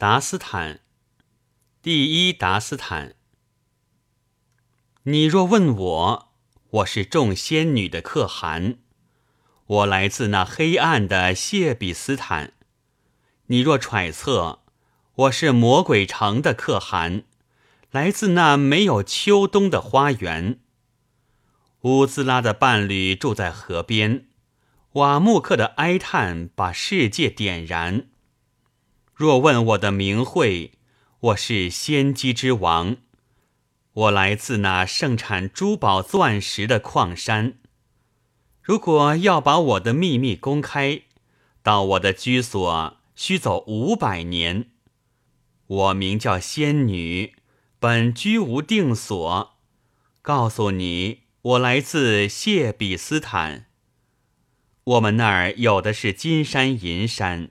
达斯坦，第一达斯坦。你若问我，我是众仙女的可汗，我来自那黑暗的谢比斯坦。你若揣测，我是魔鬼城的可汗，来自那没有秋冬的花园。乌兹拉的伴侣住在河边，瓦木克的哀叹把世界点燃。若问我的名讳，我是仙姬之王，我来自那盛产珠宝钻石的矿山。如果要把我的秘密公开，到我的居所需走五百年。我名叫仙女，本居无定所。告诉你，我来自谢比斯坦。我们那儿有的是金山银山。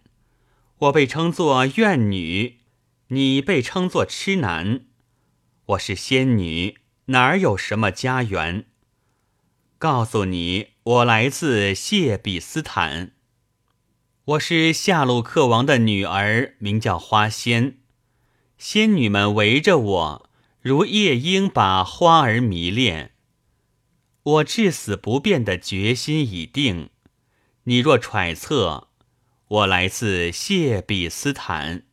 我被称作怨女，你被称作痴男。我是仙女，哪儿有什么家园？告诉你，我来自谢比斯坦。我是夏鲁克王的女儿，名叫花仙。仙女们围着我，如夜莺把花儿迷恋。我至死不变的决心已定。你若揣测。我来自谢比斯坦。